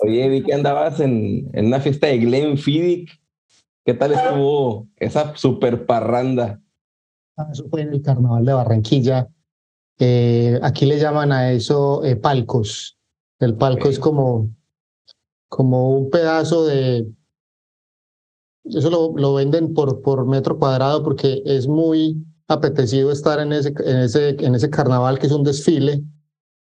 Oye, vi que andabas en, una fiesta de Glenfiddich. ¿Qué tal estuvo esa super parranda? Ah, eso fue en el carnaval de Barranquilla. Eh, aquí le llaman a eso eh, palcos. El palco es como, como un pedazo de, eso lo, lo, venden por, por metro cuadrado porque es muy apetecido estar en ese, en ese, en ese carnaval que es un desfile.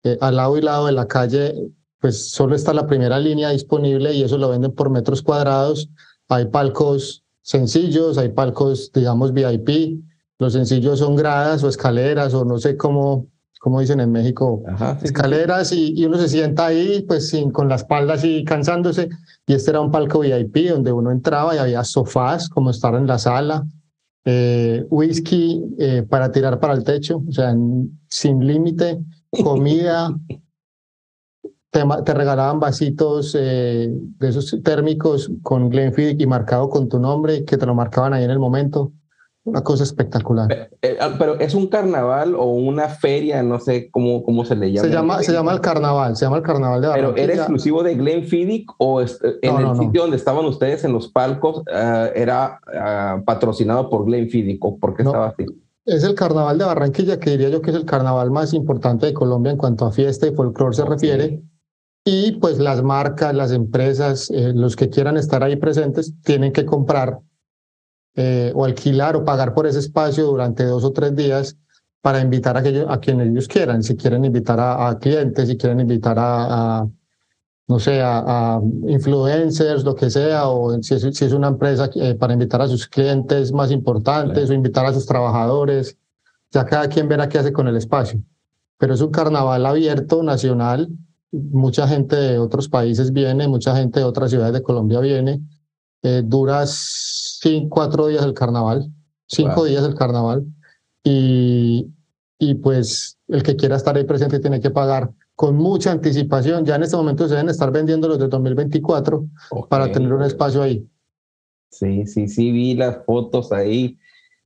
Eh, al lado y lado de la calle, pues solo está la primera línea disponible y eso lo venden por metros cuadrados. Hay palcos sencillos, hay palcos, digamos, VIP. Los sencillos son gradas o escaleras o no sé cómo, como dicen en México, escaleras Y, y, uno se sienta ahí pues sin, con la espalda así cansándose y este era un palco VIP donde uno entraba y había sofás como estar en la sala, eh, whisky eh, para tirar para el techo, o sea, sin límite, comida, te, te, regalaban vasitos eh, de esos térmicos con Glenfiddich y marcado con tu nombre, que te lo marcaban ahí en el momento una cosa espectacular. Eh, eh, ah, pero, es un carnaval o una feria, no sé cómo, cómo se le llama. Se llama, se llama el carnaval, se llama el carnaval de Pero ¿era exclusivo de Glenfiddich o en el sitio donde estaban ustedes en los palcos ah, era ah, patrocinado por Glenfiddich o por qué estaba así? Es el carnaval de Barranquilla, que diría yo que es el carnaval más importante de Colombia en cuanto a fiesta y folclore se refiere. Y pues las marcas, las empresas, eh, los que quieran estar ahí presentes, tienen que comprar eh, o alquilar o pagar por ese espacio durante dos o tres días para invitar a, aquellos, a quienes ellos quieran, si quieren invitar a, clientes, si quieren invitar a, no sé, a, influencers, lo que sea, o si es, si es una empresa eh, para invitar a sus clientes más importantes o invitar a sus trabajadores, ya cada quien verá qué hace con el espacio. Pero es un carnaval abierto, nacional, mucha gente de otros países viene, mucha gente de otras ciudades de Colombia viene, eh, dura cinco, cuatro días el carnaval, cinco días el carnaval, y, y pues el que quiera estar ahí presente tiene que pagar con mucha anticipación. Ya en este momento se deben estar vendiendo los de 2024 para tener un espacio ahí. Sí, sí, sí, vi las fotos ahí.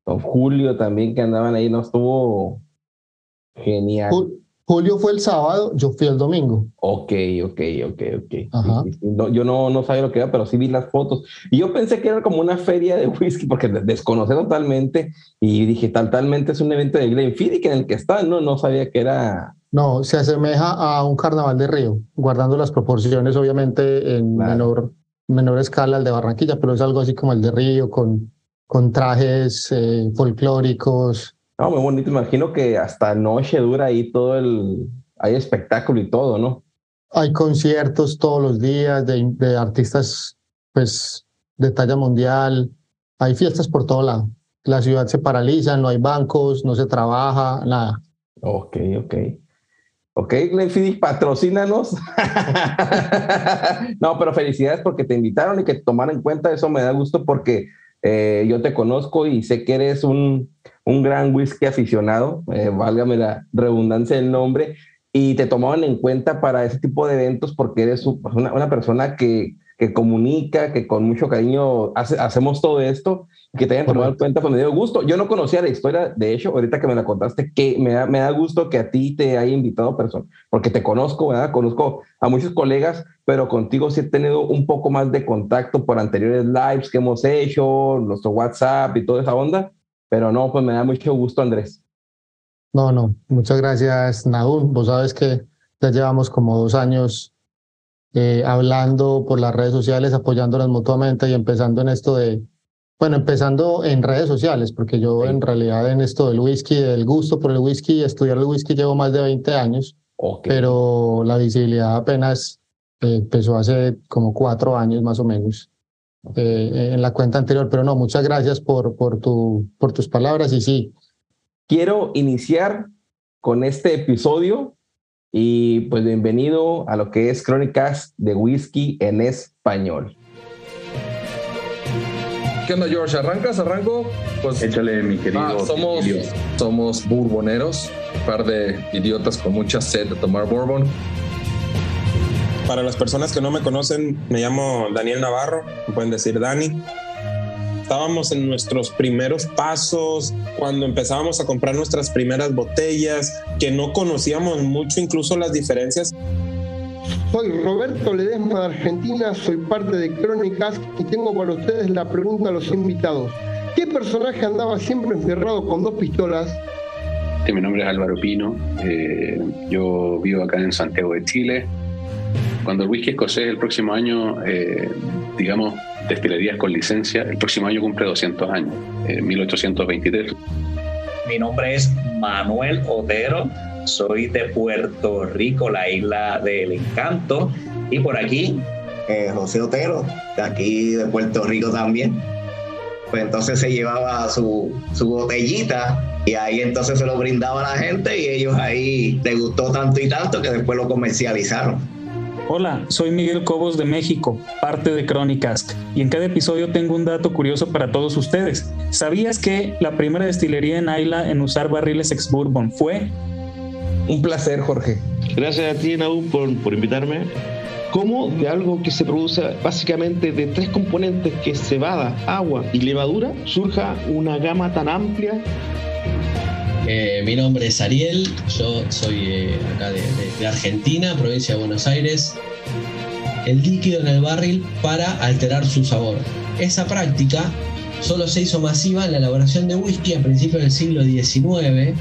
Con Julio también que andaban ahí, no estuvo genial. Julio fue el sábado, yo fui el domingo. Ok, ok, ok, ok. yo no, no sabía lo que era, pero sí vi las fotos. Y yo pensé que era como una feria de whisky, porque desconocí totalmente. Y dije, totalmente es un evento de Glenfiddich en el que está, ¿no? No sabía que era... No, se asemeja a un carnaval de río, guardando las proporciones, obviamente, en menor, menor escala al de Barranquilla, pero es algo así como el de río, con, con trajes eh, folclóricos, no, muy bonito. Imagino que hasta noche dura ahí todo el. Hay espectáculo y todo, ¿no? Hay conciertos todos los días de, de artistas, pues, de talla mundial. Hay fiestas por todo lado. La ciudad se paraliza, no hay bancos, no se trabaja, nada. Ok, ok. Ok, Glenfiddich, patrocínanos. no, pero felicidades porque te invitaron y que tomaron en cuenta eso me da gusto porque eh, yo te conozco y sé que eres un, un gran whisky aficionado, eh, válgame la redundancia del nombre, y te tomaban en cuenta para ese tipo de eventos porque eres pues, una, una persona que, que, comunica, que con mucho cariño hace, hacemos todo esto, que te hayan tomado en cuenta, pues me dio gusto. Yo no conocía la historia, de hecho, ahorita que me la contaste, que me da, me da gusto que a ti te haya invitado persona, porque te conozco, ¿verdad? Conozco a muchos colegas, pero contigo sí he tenido un poco más de contacto por anteriores lives que hemos hecho, nuestro WhatsApp y toda esa onda pero no, pues me da mucho gusto, Andrés. No, no, muchas gracias, Naúl. Vos sabes que ya llevamos como dos años eh, hablando por las redes sociales, apoyándonos mutuamente y empezando en esto de, bueno, empezando en redes sociales, porque yo en realidad en esto del whisky, del gusto por el whisky, estudiar el whisky llevo más de 20 años, pero la visibilidad apenas eh, empezó hace como cuatro años más o menos. Eh, en la cuenta anterior, pero no, muchas gracias por, por, tu, por tus palabras y sí. Quiero iniciar con este episodio y pues bienvenido a lo que es Crónicas de Whisky en Español. ¿Qué onda, George? ¿Arrancas? ¿Arranco? Pues, Échale, mi querido. Ah, somos, somos bourboneros, un par de idiotas con mucha sed de tomar bourbon. Para las personas que no me conocen, me llamo Daniel Navarro, me pueden decir Dani. Estábamos en nuestros primeros pasos, cuando empezábamos a comprar nuestras primeras botellas, que no conocíamos mucho incluso las diferencias. Soy Roberto Ledesma de Argentina, soy parte de Crónicas y tengo para ustedes la pregunta a los invitados. ¿Qué personaje andaba siempre encerrado con dos pistolas? mi nombre es Álvaro Pino, eh, yo vivo acá en Santiago de Chile, cuando el whisky escocés el próximo año, eh, digamos, destilerías con licencia, el próximo año cumple 200 años, en 1823. Mi nombre es Manuel Otero, soy de Puerto Rico, la isla del encanto, y por aquí... Eh, José Otero, de aquí de Puerto Rico también. Pues entonces se llevaba su, su botellita y ahí entonces se lo brindaba a la gente y ellos ahí les gustó tanto y tanto que después lo comercializaron. Hola, soy Miguel Cobos de México, parte de Crónicas, y en cada episodio tengo un dato curioso para todos ustedes. ¿Sabías que la primera destilería en Ayla en usar barriles ex bourbon fue? Un placer, Jorge. Gracias a ti, Naú, por, por invitarme. ¿Cómo de algo que se produce básicamente de tres componentes, que es cebada, agua y levadura, surja una gama tan amplia eh, mi nombre es Ariel, yo soy eh, acá de, Argentina, provincia de Buenos Aires. El líquido en el barril para alterar su sabor. Esa práctica solo se hizo masiva en la elaboración de whisky a principios del siglo XIX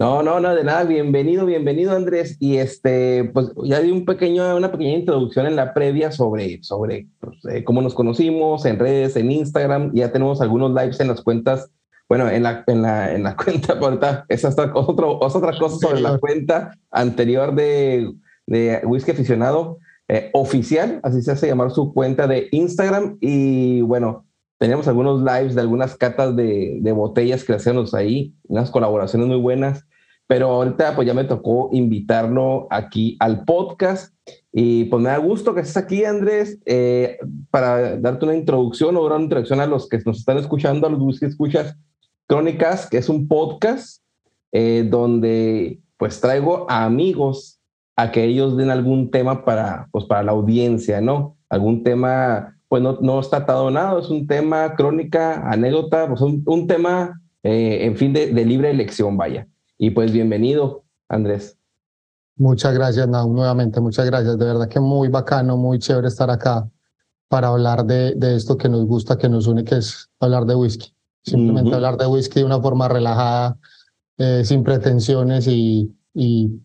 No, no, no, de nada. Bienvenido, bienvenido, Andrés. Y este, pues ya di un pequeño, una pequeña introducción en la previa sobre, sobre pues, eh, cómo nos conocimos en redes, en Instagram. Ya tenemos algunos lives en las cuentas. Bueno, en la, en la, en la cuenta, ahorita, esa es otra, otra cosa sobre la cuenta anterior de, de Whisky Aficionado eh, Oficial, así se hace llamar su cuenta de Instagram. Y bueno, teníamos algunos lives de algunas catas de, de botellas que hacíamos ahí, unas colaboraciones muy buenas pero ahorita pues ya me tocó invitarlo aquí al podcast y pues me da gusto que estés aquí, Andrés, eh, para darte una introducción o una introducción a los que nos están escuchando, a los que escuchas Crónicas, que es un podcast eh, donde pues traigo a amigos a que ellos den algún tema para, pues, para la audiencia, ¿no? Algún tema, pues no, no está atado nada, es un tema crónica, anécdota, pues un, un tema, eh, en fin, de libre elección, vaya. Y pues bienvenido, Andrés. Muchas gracias, Nau, nuevamente, muchas gracias. De verdad que muy bacano, muy chévere estar acá para hablar de, de esto que nos gusta, que nos une, que es hablar de whisky. Simplemente hablar de whisky de una forma relajada, eh, sin pretensiones y, y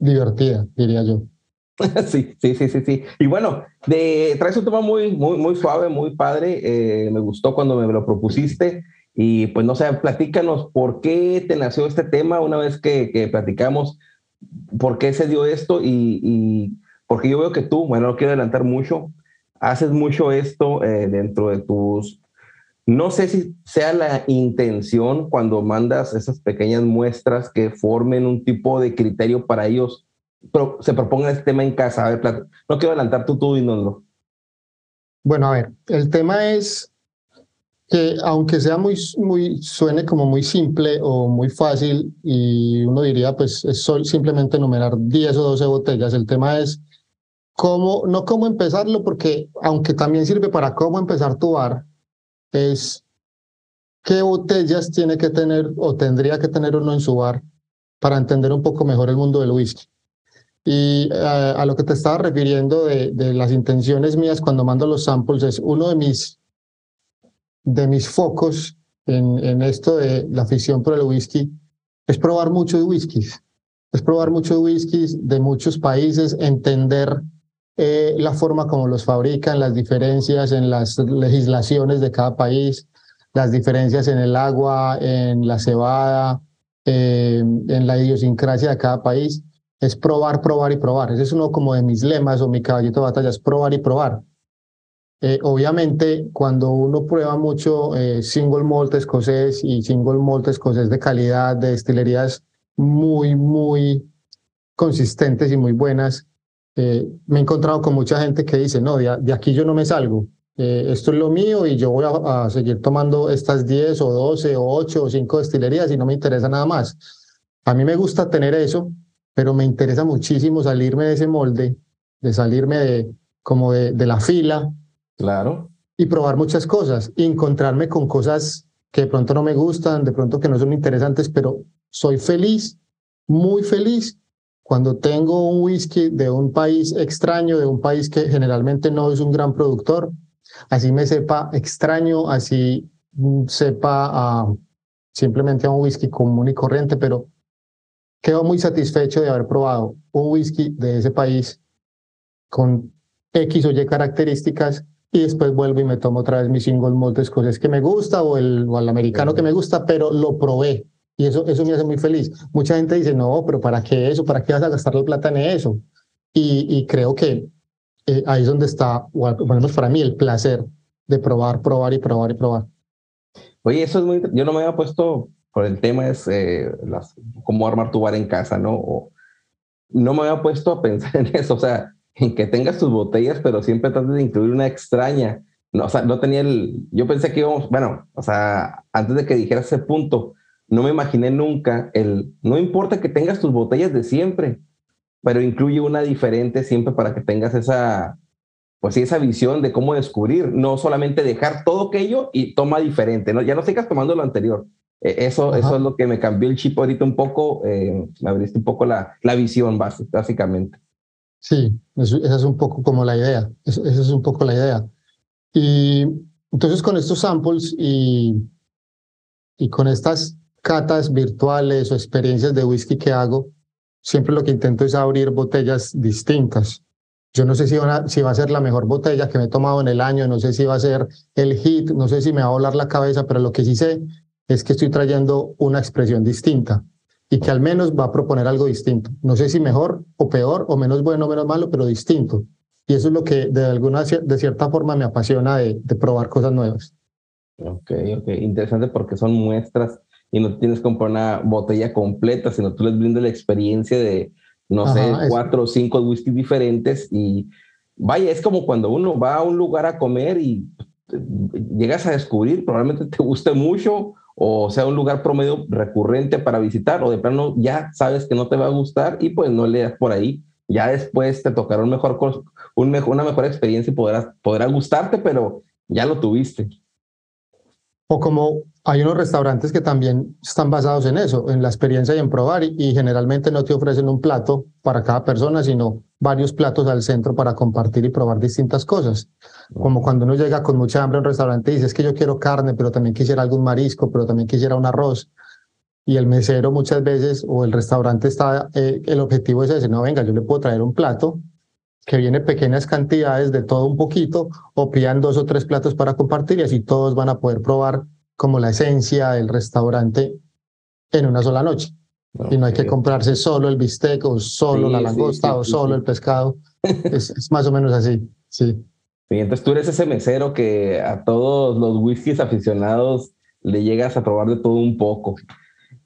divertida, diría yo. Sí, sí, sí, sí, sí. Y bueno, de, traes un tema muy, muy, muy suave, muy padre. Eh, me gustó cuando me lo propusiste. Y pues no sé, platícanos por qué te nació este tema una vez que, que platicamos, por qué se dio esto y, porque yo veo que tú, bueno, no quiero adelantar mucho, haces mucho esto eh, dentro de tus... No sé si sea la intención cuando mandas esas pequeñas muestras que formen un tipo de criterio para ellos, pero se proponga este tema en casa. A ver, no quiero adelantar tú, tú y no. Bueno, a ver, el tema es que aunque sea muy, muy, suene como muy simple o muy fácil y uno diría, pues es simplemente enumerar 10 o 12 botellas, el tema es cómo, no cómo empezarlo, porque aunque también sirve para cómo empezar tu bar, es qué botellas tiene que tener o tendría que tener uno en su bar para entender un poco mejor el mundo del whisky. Y eh, a lo que te estaba refiriendo de, de las intenciones mías cuando mando los samples es uno de mis de mis focos en, esto de la afición por el whisky es probar muchos whiskies. es probar muchos whiskies de muchos países, entender eh, la forma como los fabrican, las diferencias en las legislaciones de cada país, las diferencias en el agua, en la cebada, eh, en la idiosincrasia de cada país. Es probar, probar y probar. Ese es uno como de mis lemas o mi caballito de batalla, es probar y probar. Eh, obviamente, cuando uno prueba mucho single malt escocés y single malt escocés de calidad, de destilerías muy, muy consistentes y muy buenas, eh, me he encontrado con mucha gente que dice, no, de, aquí yo no me salgo, eh, esto es lo mío y yo voy a, seguir tomando estas 10 o 12 o 8 o 5 destilerías y no me interesa nada más. A mí me gusta tener eso, pero me interesa muchísimo salirme de ese molde, de salirme de como de, de la fila. Claro. Y probar muchas cosas, y encontrarme con cosas que de pronto no me gustan, de pronto que no son interesantes, pero soy feliz, muy feliz cuando tengo un whisky de un país extraño, de un país que generalmente no es un gran productor, así me sepa extraño, así sepa simplemente a un whisky común y corriente, pero quedo muy satisfecho de haber probado un whisky de ese país con X o Y características y después vuelvo y me tomo otra vez mi single malt escocés que me gusta o el, o el americano que me gusta, pero lo probé, y eso, eso me hace muy feliz. Mucha gente dice, no, pero ¿para qué eso? ¿Para qué vas a gastar la plata en eso? Y, y creo que eh, ahí es donde está, o al menos para mí, el placer de probar, probar y probar y probar. Oye, eso es muy... Yo no me había puesto por el tema es eh, las, cómo armar tu bar en casa, ¿no? O, no me había puesto a pensar en eso, o sea, en que tengas tus botellas, pero siempre trates de incluir una extraña. No, o sea, no tenía el... Yo pensé que íbamos, bueno, o sea, antes de que dijeras ese punto, no me imaginé nunca el, no importa que tengas tus botellas de siempre, pero incluye una diferente siempre para que tengas esa, pues esa visión de cómo descubrir, no solamente dejar todo aquello y toma diferente, ¿no? Ya no sigas tomando lo anterior. E, eso, eso es lo que me cambió el chip ahorita un poco, eh, me abriste un poco la, la visión básicamente. Sí, esa es un poco como la idea, esa es un poco la idea. Y entonces con estos samples y, y con estas catas virtuales o experiencias de whisky que hago, siempre lo que intento es abrir botellas distintas. Yo no sé si, si va a ser la mejor botella que me he tomado en el año, no sé si va a ser el hit, no sé si me va a volar la cabeza, pero lo que sí sé es que estoy trayendo una expresión distinta y que al menos va a proponer algo distinto. No sé si mejor o peor o menos bueno o menos malo, pero distinto. Y eso es lo que de alguna de cierta forma me apasiona de, de probar cosas nuevas. Ok, ok, interesante porque son muestras y no tienes que comprar una botella completa, sino tú les brindas la experiencia de, no sé, cuatro o cinco whiskies diferentes y vaya, es como cuando uno va a un lugar a comer y llegas a descubrir, probablemente te guste mucho o sea un lugar promedio recurrente para visitar o de plano ya sabes que no te va a gustar y pues no le das por ahí. Ya después te tocará un mejor, un mejor, una mejor experiencia y podrás, podrá gustarte, pero ya lo tuviste. O como hay unos restaurantes que también están basados en eso, en la experiencia y en probar, y, generalmente no te ofrecen un plato para cada persona, sino varios platos al centro para compartir y probar distintas cosas. Como cuando uno llega con mucha hambre a un restaurante y dice, es que yo quiero carne, pero también quisiera algún marisco, pero también quisiera un arroz. Y el mesero muchas veces, o el restaurante está, eh, el objetivo es ese, no, venga, yo le puedo traer un plato que viene pequeñas cantidades de todo un poquito o pidan dos o tres platos para compartir y así todos van a poder probar como la esencia del restaurante en una sola noche. Y no hay que comprarse solo el bistec o solo la langosta o solo el pescado. es, más o menos así, sí. entonces tú eres ese mesero que a todos los whiskies aficionados le llegas a probar de todo un poco.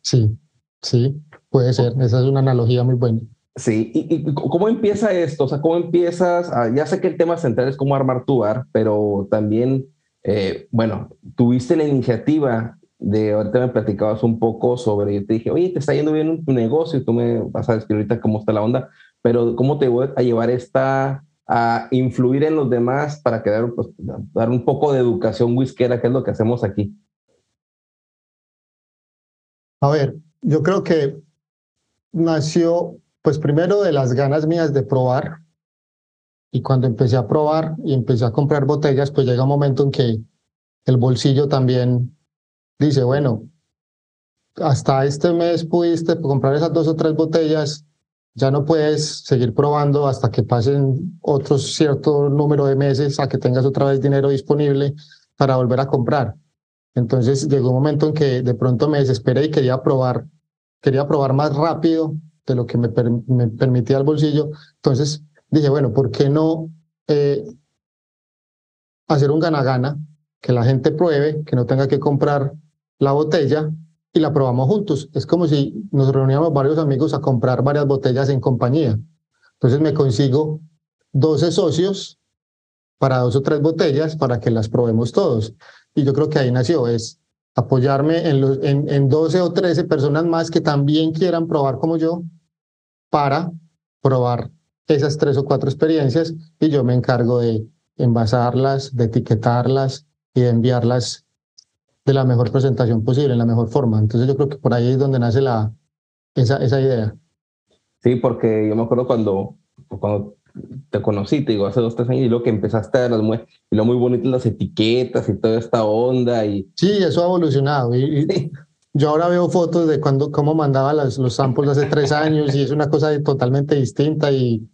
Sí, sí, puede ser. Esa es una analogía muy buena. Sí, ¿Y, cómo empieza esto? O sea, ¿cómo empiezas? ya sé que el tema central es cómo armar tu bar, pero también, eh, bueno, tuviste la iniciativa de, ahorita me platicabas un poco sobre, yo te dije, oye, te está yendo bien tu negocio, tú me vas a decir ahorita cómo está la onda, pero ¿cómo te voy a llevar esta, a influir en los demás para pues, dar un poco de educación whiskera, que es lo que hacemos aquí? A ver, yo creo que nació pues primero de las ganas mías de probar. Y cuando empecé a probar y empecé a comprar botellas, pues llega un momento en que el bolsillo también dice, bueno, hasta este mes pudiste comprar esas dos o tres botellas, ya no puedes seguir probando hasta que pasen otros cierto número de meses a que tengas otra vez dinero disponible para volver a comprar. Entonces llegó un momento en que de pronto me desesperé y quería probar, quería probar más rápido de lo que me, me permitía el bolsillo. Entonces dije, bueno, ¿por qué no eh, hacer un gana-gana? Que la gente pruebe, que no tenga que comprar la botella y la probamos juntos. Es como si nos reuníamos varios amigos a comprar varias botellas en compañía. Entonces me consigo 12 socios para dos o tres botellas para que las probemos todos. Y yo creo que ahí nació, es apoyarme en, los, en, en 12 o 13 personas más que también quieran probar como yo para probar esas tres o cuatro experiencias y yo me encargo de envasarlas, de etiquetarlas y de enviarlas de la mejor presentación posible, en la mejor forma. Entonces yo creo que por ahí es donde nace la, esa, esa idea. Sí, porque yo me acuerdo cuando, cuando te conocí, te digo, hace dos, tres años, y luego que empezaste a las y lo muy bonitas las etiquetas y toda esta onda. Y... Sí, eso ha evolucionado. Y, yo ahora veo fotos de cuando, cómo mandaba las, los samples hace tres años y es una cosa totalmente distinta y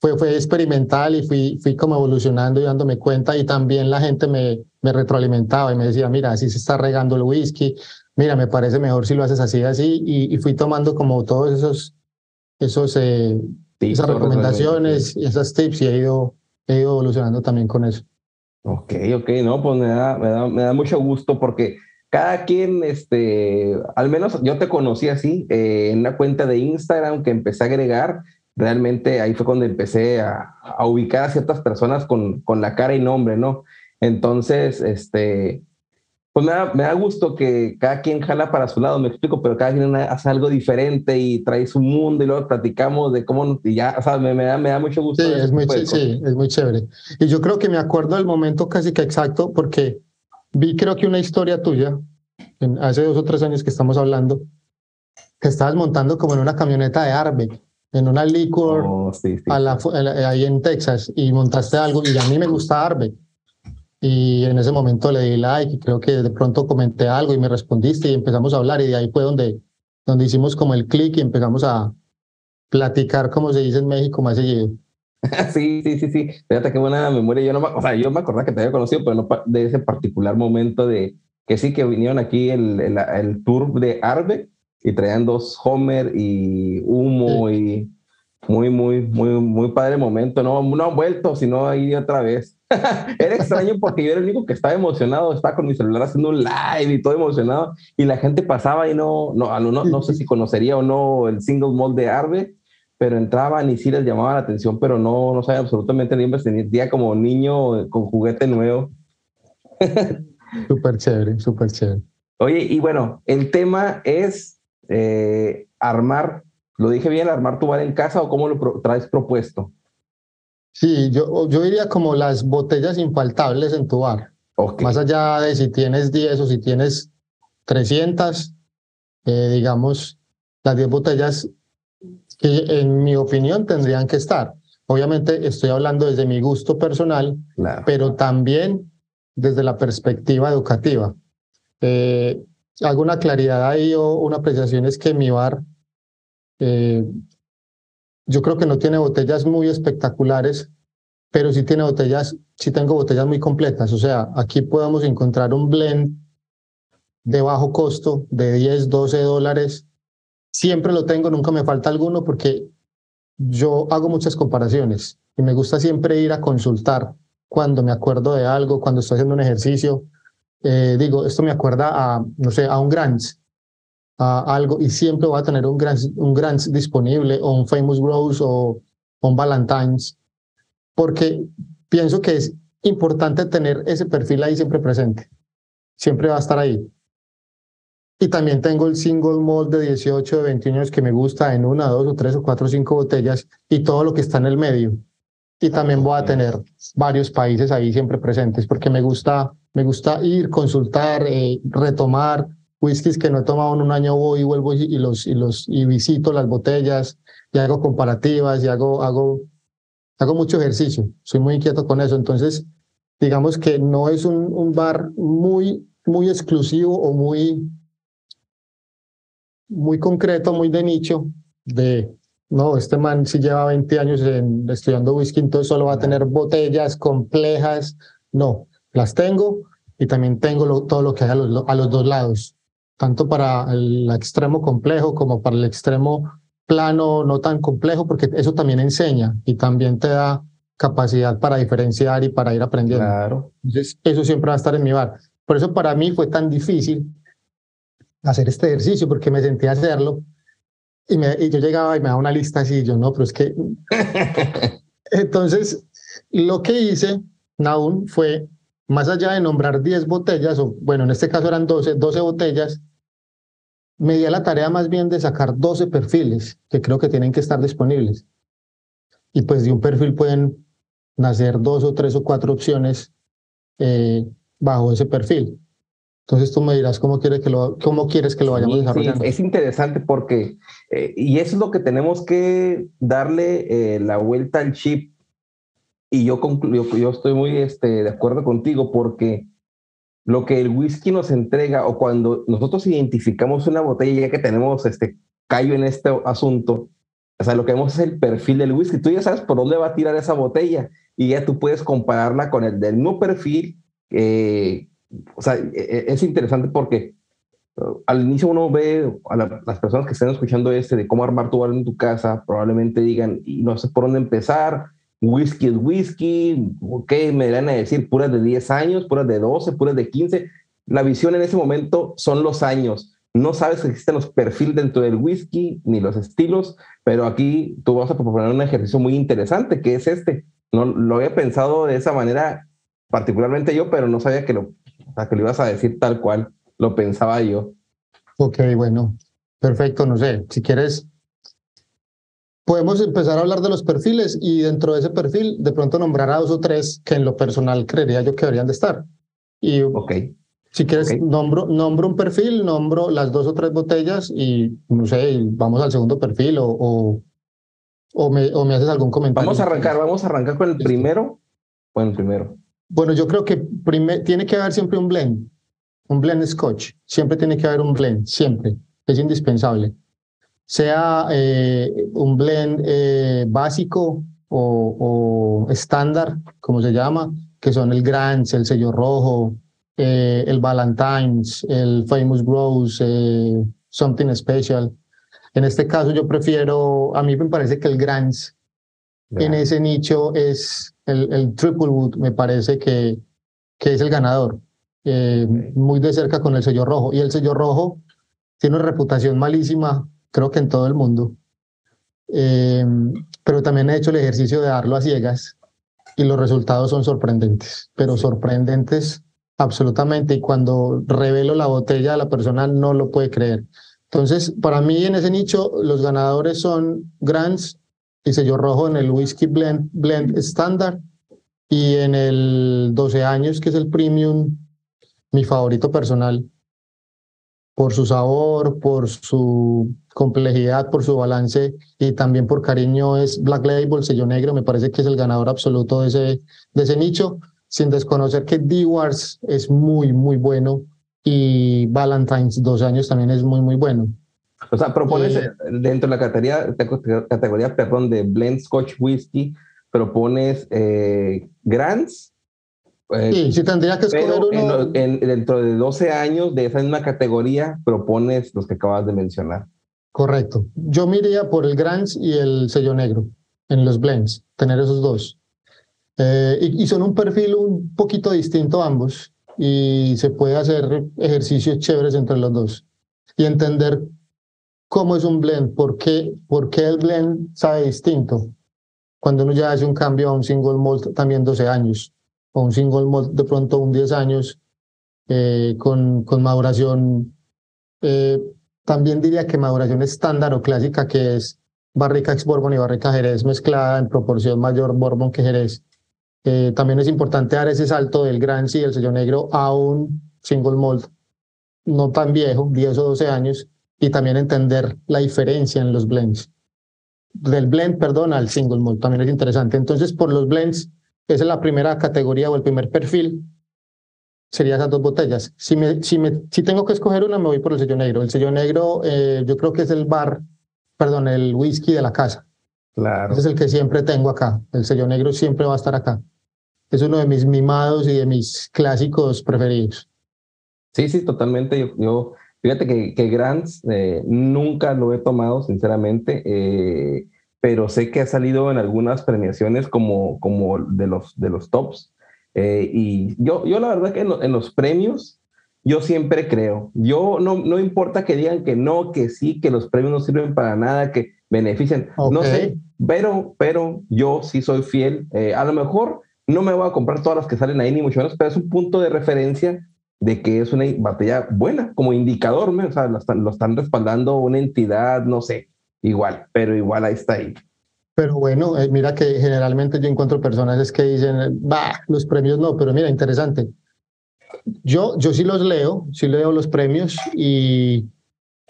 fue, fue experimental y fui, fui como evolucionando y dándome cuenta y también la gente me, me retroalimentaba y me decía, mira, así se está regando el whisky, mira, me parece mejor si lo haces así, así, y, y fui tomando como todos esos, esos, eh, esas recomendaciones y esas tips y he ido, he ido evolucionando también con eso. Ok, ok, no, pues me da, me da, me da mucho gusto porque cada quien, este, al menos yo te conocí así, eh, en una cuenta de Instagram que empecé a agregar, realmente ahí fue cuando empecé a, a ubicar a ciertas personas con, con la cara y nombre, ¿no? Entonces, este, pues me da, me da, gusto que cada quien jala para su lado, me explico, pero cada quien hace algo diferente y trae su mundo y luego platicamos de cómo, y ya, o sea, me, me, da, me da mucho gusto. Sí, es muy, sí, es muy chévere. Y yo creo que me acuerdo del momento casi que exacto, porque vi creo que una historia tuya, en, hace dos o tres años que estamos hablando, que estabas montando como en una camioneta de Arbe, en una liquor oh, sí, sí, a la, ahí en Texas, y montaste algo, y a mí me gusta Arbe y en ese momento le di like y creo que de pronto comenté algo y me respondiste y empezamos a hablar y de ahí fue donde, donde hicimos como el clic y empezamos a platicar como se dice en México más seguido. Sí, sí, sí, sí. Fíjate qué buena memoria. Yo no me, o sea, yo me acordaba que te había conocido, pero no de ese particular momento de que sí que vinieron aquí el, el, el tour de Arbe y traían dos Homer y humo sí. y muy, muy, muy, muy padre momento. No, no han vuelto, sino ahí otra vez. era extraño porque yo era el único que estaba emocionado, estaba con mi celular haciendo un live y todo emocionado, y la gente pasaba y no, no, no, no sé si conocería o no el single mall de Arbe, pero entraban y sí les llamaba la atención, pero no, no sabía absolutamente ni me sentía como niño con juguete nuevo. súper chévere, súper chévere. Oye, y bueno, el tema es eh, armar, lo dije bien, armar tu bar en casa o cómo lo pro traes propuesto. Sí, yo, yo diría como las botellas infaltables en tu bar. Okay. Más allá de si tienes 10 o si tienes 300, eh, digamos, las 10 botellas que en mi opinión tendrían que estar. Obviamente estoy hablando desde mi gusto personal, claro. pero también desde la perspectiva educativa. Eh, hago una claridad ahí o una apreciación es que mi bar eh, yo creo que no tiene botellas muy espectaculares, pero sí tiene botellas, sí tengo botellas muy completas. O sea, aquí podemos encontrar un blend de bajo costo de 10, 12 dólares. Siempre lo tengo, nunca me falta alguno porque yo hago muchas comparaciones y me gusta siempre ir a consultar cuando me acuerdo de algo, cuando estoy haciendo un ejercicio. Eh, digo, esto me acuerda a, no sé, a un Grants uh, algo y siempre voy a tener un gran, un gran disponible o un Famous Rose o un Valentine's, porque pienso que es importante tener ese perfil ahí siempre presente. Siempre va a estar ahí. Y también tengo el single malt de 18, de 21 años que me gusta en una, dos o tres o cuatro o cinco botellas y todo lo que está en el medio. Y también voy a tener varios países ahí siempre presentes porque me gusta, me gusta ir, consultar, eh, retomar, whiskies que no he tomado en un año voy y vuelvo y los, y los y visito las botellas y hago comparativas y hago, hago, hago mucho ejercicio. Soy muy inquieto con eso. Entonces, digamos que no es un, un bar muy, muy exclusivo o muy, muy concreto, muy de nicho, de, no, este man si lleva 20 años en, estudiando whisky, entonces solo va a tener botellas complejas. No, las tengo y también tengo todo lo que hay a los, a los dos lados, tanto para el extremo complejo como para el extremo plano no tan complejo, porque eso también enseña y también te da capacidad para diferenciar y para ir aprendiendo. Claro. Entonces, eso siempre va a estar en mi bar. Por eso para mí fue tan difícil hacer este ejercicio, porque me sentía hacerlo y, me, y yo llegaba y me daba una lista así, y yo no, pero es que... Entonces, lo que hice, Naun, fue, más allá de nombrar 10 botellas, o bueno, en este caso eran 12, 12 botellas, me di a la tarea más bien de sacar 12 perfiles que creo que tienen que estar disponibles. Y pues de un perfil pueden nacer dos o tres o cuatro opciones eh, bajo ese perfil. Entonces tú me dirás cómo, quieres que lo, cómo quieres que lo vayamos desarrollando. es interesante porque, eh, y eso es lo que tenemos que darle eh, la vuelta al chip. Y yo, yo, yo estoy muy este, de acuerdo contigo porque lo que el whisky nos entrega o cuando nosotros identificamos una botella ya que tenemos este callo en este asunto, o sea, lo que vemos es el perfil del whisky. Tú ya sabes por dónde va a tirar esa botella y ya tú puedes compararla con el del mismo perfil. Eh, o sea, e, e, es interesante porque uh, al inicio uno ve a las personas que están escuchando este de cómo armar tu bar en tu casa, probablemente digan, y no sé por dónde empezar, whisky es whisky, ¿qué me van a decir? Puras de 10 años, puras de 12, puras de 15. La visión en ese momento son los años. No sabes que existen los perfiles dentro del whisky ni los estilos, pero aquí tú vas a proponer un ejercicio muy interesante que es este. No lo había pensado de esa manera particularmente yo, pero no sabía que lo, que lo ibas a decir tal cual lo pensaba yo. Ok, bueno, perfecto, no sé, si quieres podemos empezar a hablar de los perfiles y dentro de ese perfil de pronto nombrar a dos o tres que en lo personal creería yo que deberían de estar. Y ok. Si quieres, nombro, nombro un perfil, nombro las dos o tres botellas y no sé, vamos al segundo perfil o, o, me, o me haces algún comentario. Vamos a arrancar, vamos a arrancar con el primero. Bueno, el primero. Bueno, yo creo que tiene que haber siempre un blend, un blend scotch. Siempre tiene que haber un blend, siempre. Es indispensable sea eh, un blend eh, básico o, estándar, como se llama, que son el Grants, el sello rojo, eh, el Valentine's, el Famous Rose, Something Special. En este caso yo prefiero, a mí me parece que el Grants en ese nicho es el, el Triple Wood, me parece que, que es el ganador, muy de cerca con el sello rojo. Y el sello rojo tiene una reputación malísima creo que en todo el mundo. Eh, pero también he hecho el ejercicio de darlo a ciegas y los resultados son sorprendentes, pero sorprendentes absolutamente. Y cuando revelo la botella, la persona no lo puede creer. Entonces, para mí en ese nicho, los ganadores son Grants y sello rojo en el Whisky Blend, Blend Standard y en el 12 años, que es el Premium, mi favorito personal, por su sabor, por su complejidad, por su balance y también por cariño es Black Label, sello negro, me parece que es el ganador absoluto de ese, de ese nicho, sin desconocer que D-Wars es muy, muy bueno y Valentine's dos años también es muy, muy bueno. O sea, propones eh, dentro de la categoría, categoría perdón, de Blend Scotch Whisky, propones eh, Grants. Eh, sí, sí, tendría que escoger uno. dentro de 12 años de esa misma categoría, propones los que acabas de mencionar. Correcto. Yo miraría por el Grants y el sello negro en los blends, tener esos dos. Eh, y, son un perfil un poquito distinto ambos y se puede hacer ejercicios chéveres entre los dos y entender cómo es un blend, por qué, por qué el blend sabe distinto. Cuando uno ya hace un cambio a un single malt también 12 años o un single malt de pronto un 10 años eh, con, con maduración eh, también diría que maduración estándar o clásica, que es barrica ex Bourbon y barrica Jerez mezclada en proporción mayor Bourbon que Jerez. Eh, también es importante dar ese salto del Gran y el sello negro a un single malt no tan viejo, 10 o 12 años, y también entender la diferencia en los blends. Del blend, perdón, al single malt también es interesante. Entonces, por los blends, esa es la primera categoría o el primer perfil. sería esas dos botellas. Si, me, si, me, si tengo que escoger una, me voy por el sello negro. El sello negro, eh, yo creo que es el bar, perdón, el whisky de la casa. Claro. Ese es el que siempre tengo acá. El sello negro siempre va a estar acá. Es uno de mis mimados y de mis clásicos preferidos. Sí, sí, totalmente. Yo, yo fíjate que, que Grants eh, nunca lo he tomado, sinceramente, eh, pero sé que ha salido en algunas premiaciones como, como de, los, de los tops. Eh, y yo, yo la verdad que en, en, los premios, yo siempre creo, yo no, no importa que digan que no, que sí, que los premios no sirven para nada, que benefician, okay. no sé, pero, pero yo sí soy fiel. Eh, a lo mejor no me voy a comprar todas las que salen ahí, ni mucho menos, pero es un punto de referencia de que es una batalla buena, como indicador, ¿no? o sea, lo están, lo están respaldando una entidad, no sé, igual, pero igual ahí está ahí. Pero bueno, eh, mira que generalmente yo encuentro personajes que dicen, va, los premios no, pero mira, interesante. Yo, yo sí los leo, sí leo los premios y,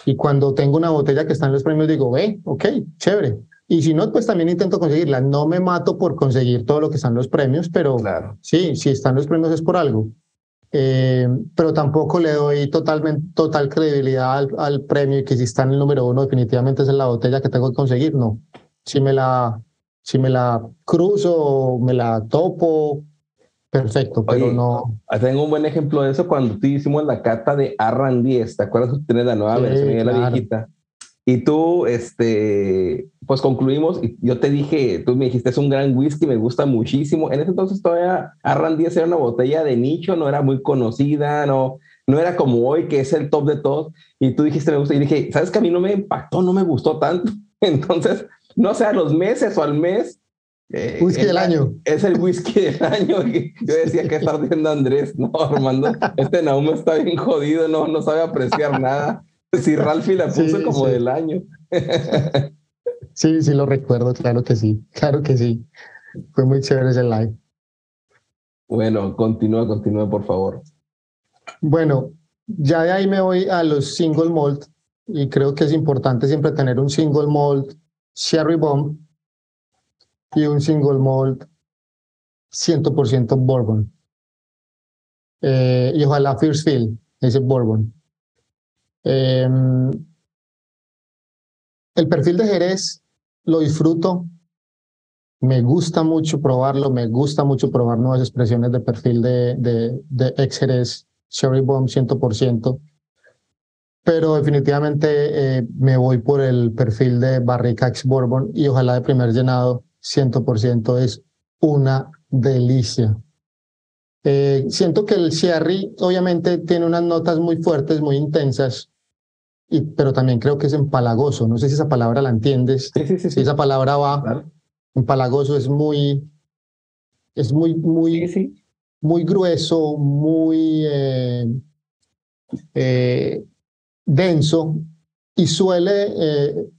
y cuando tengo una botella que está en los premios digo, ve, ok, chévere. Y si no, pues también intento conseguirla. No me mato por conseguir todo lo que están los premios, pero claro. sí, si están los premios es por algo. Eh, pero tampoco le doy totalmente, total credibilidad al, al, premio y que si está en el número uno definitivamente es la botella que tengo que conseguir, no. Si me la, si me la cruzo, me la topo, perfecto, pero Oye, no. Tengo un buen ejemplo de eso cuando tú hicimos la cata de Arran 10, ¿te acuerdas? Tienes la nueva Sí, versión y la claro. viejita. Y tú, este, pues concluimos, y yo te dije, tú me dijiste, es un gran whisky, me gusta muchísimo. En ese entonces todavía Arran 10 era una botella de nicho, no era muy conocida, no, no era como hoy, que es el top de todos. Y tú dijiste, me gusta, y dije, ¿sabes que a mí no me impactó, no me gustó tanto? Entonces, no sé, a los meses o al mes. eh, Whisky del año. Es el whisky del año. que Yo decía, ¿qué está diciendo Andrés? No, Armando, este Naum está bien jodido, no, no sabe apreciar nada. Si Ralphie la puso Sí, como sí. del año. Sí, sí lo recuerdo, claro que sí, claro que sí. Fue muy chévere ese live. Bueno, continúa, continúa, por favor. Bueno, ya de ahí me voy a los single malt y creo que es importante siempre tener un single malt Sherry Bomb y un single malt 100% Bourbon. Eh, y ojalá First Field, ese Bourbon. Eh, el perfil de Jerez lo disfruto. Me gusta mucho probarlo, me gusta mucho probar nuevas expresiones de perfil de, de, de ex Jerez, Sherry Bomb 100%. Pero definitivamente eh, me voy por el perfil de Barrica ex Bourbon y ojalá de primer llenado 100% es una delicia. Eh, siento que el Sherry obviamente tiene unas notas muy fuertes, muy intensas, y, pero también creo que es empalagoso. No sé si esa palabra la entiendes. Sí, sí, sí. Si esa palabra va, Claro. empalagoso es muy, es muy, muy, muy grueso, muy eh, eh, denso y suele eh,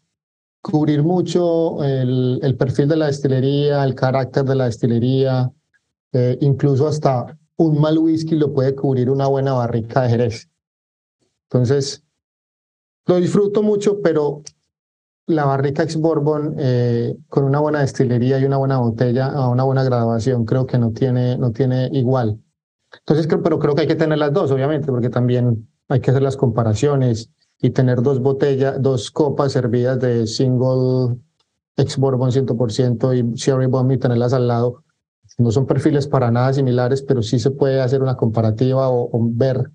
cubrir mucho el, el perfil de la destilería, el carácter de la destilería, eh, incluso hasta un mal whisky lo puede cubrir una buena barrica de Jerez. Entonces, lo disfruto mucho, pero la barrica ex Bourbon eh, con una buena destilería y una buena botella a una buena graduación creo que no tiene, no tiene igual. Entonces, pero creo que hay que tener las dos, obviamente, porque también hay que hacer las comparaciones y tener dos botellas, dos copas servidas de single ex Bourbon 100% y Sherry Bomb y tenerlas al lado. No son perfiles para nada similares, pero sí se puede hacer una comparativa o, o ver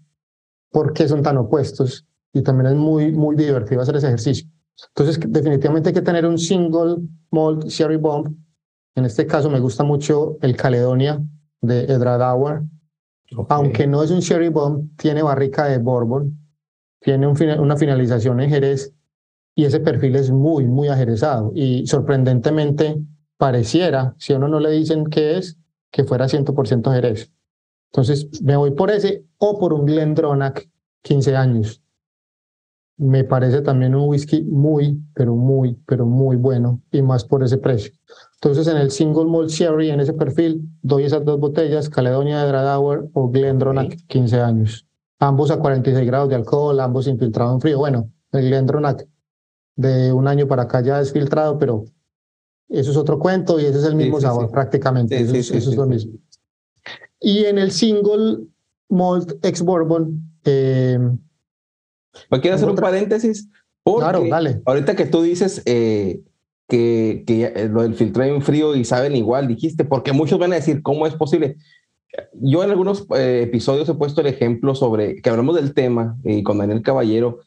por qué son tan opuestos y también es muy, muy divertido hacer ese ejercicio. Entonces, definitivamente hay que tener un single malt Sherry Bomb. En este caso me gusta mucho el Caledonia de Edradauer. Ok. Aunque no es un Sherry Bomb, tiene barrica de Bourbon, tiene un una finalización en Jerez y ese perfil es muy, muy ajerezado. Y sorprendentemente pareciera, si a uno no le dicen qué es, que fuera 100% Jerez. Entonces me voy por ese o por un Glendronach 15 años. Me parece también un whisky muy, pero muy, pero muy bueno y más por ese precio. Entonces en el single malt sherry, en ese perfil, doy esas dos botellas, Caledonia de Dradauer o Glendronach 15 años. Ambos a 46 grados de alcohol, ambos infiltrados en frío. Bueno, el Glendronach de un año para acá ya es filtrado, pero eso es otro cuento y ese es el Sí, mismo sí, sabor sí. prácticamente. Sí, eso sí, es, sí, eso es sí, lo sí. mismo. Y en el single Malt ex Bourbon. Eh, ¿Me quiero hacer un paréntesis? Porque Claro, dale. ahorita que tú dices eh, que, que eh, lo del filtrado en frío y saben igual, dijiste, porque muchos van a decir, ¿cómo es posible? Yo en algunos eh, episodios he puesto el ejemplo sobre, que hablamos del tema, y con Daniel Caballero,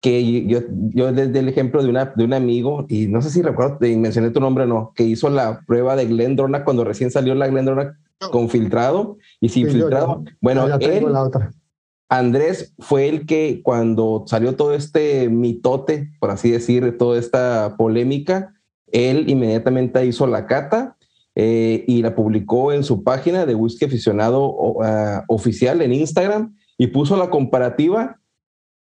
que yo, yo desde el ejemplo de, una, de un amigo, y no sé si recuerdo, y mencioné tu nombre o no, que hizo la prueba de Glendronach cuando recién salió la Glendronach con filtrado y sin Sí, yo- filtrado. yo- bueno, ya tengo él, la otra. Andrés fue el que cuando salió todo este mitote, por así decir, toda esta polémica, él inmediatamente hizo la cata eh, y la publicó en su página de whisky aficionado ah, oficial en Instagram y puso la comparativa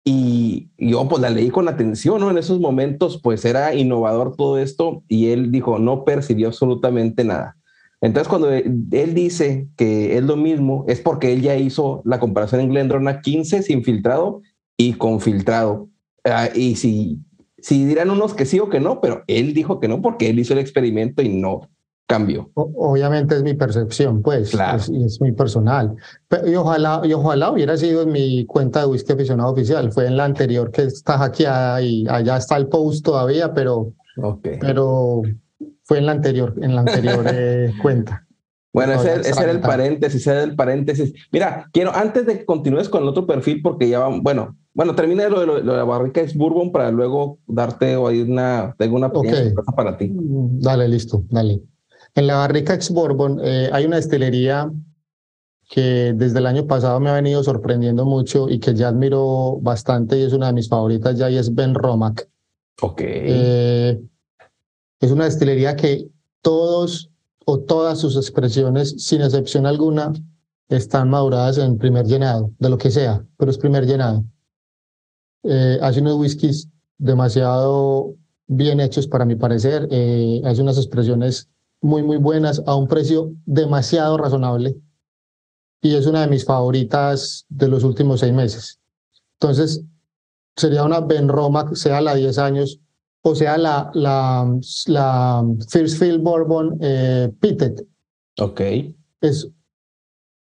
y yo pues la leí con atención, ¿no? En esos momentos pues era innovador todo esto y él dijo, no percibió absolutamente nada. Entonces, cuando él él dice que es lo mismo, es porque él ya hizo la comparación en Glendronach 15 sin filtrado y con filtrado. Ah, y si, si dirán unos que sí o que no, pero él dijo que no porque él hizo el experimento y no cambió. O- Obviamente es mi percepción, pues, es, y es muy personal. Pero- y, ojalá, y ojalá hubiera sido en mi cuenta de whisky aficionado oficial. Fue en la anterior que está hackeada y allá está el post todavía, pero, pero fue en la anterior, en la anterior eh, cuenta. Bueno, ese, Todavía ese era el paréntesis, ese era el paréntesis. Mira, quiero, antes de que continúes con el otro perfil, porque ya vamos, bueno, bueno, termina lo de, lo, lo de la barrica ex Bourbon para luego darte ahí una, tengo una pequeña Ok. sorpresa para ti. Dale, listo, dale. En la barrica ex Bourbon eh, hay una destilería que desde el año pasado me ha venido sorprendiendo mucho y que ya admiro bastante y es una de mis favoritas ya y es Ben Romack. Ok. Eh, es una destilería que todos o todas sus expresiones, sin excepción alguna, están maduradas en primer llenado, de lo que sea, pero es primer llenado. Eh, hace unos whiskies demasiado bien hechos para mi parecer, eh, hace unas expresiones muy, muy buenas a un precio demasiado razonable y es una de mis favoritas de los últimos seis meses. Entonces, sería una Ben Romack, sea la 10 años, o sea la, la, la First Field Bourbon eh, Pitted. Ok. Es,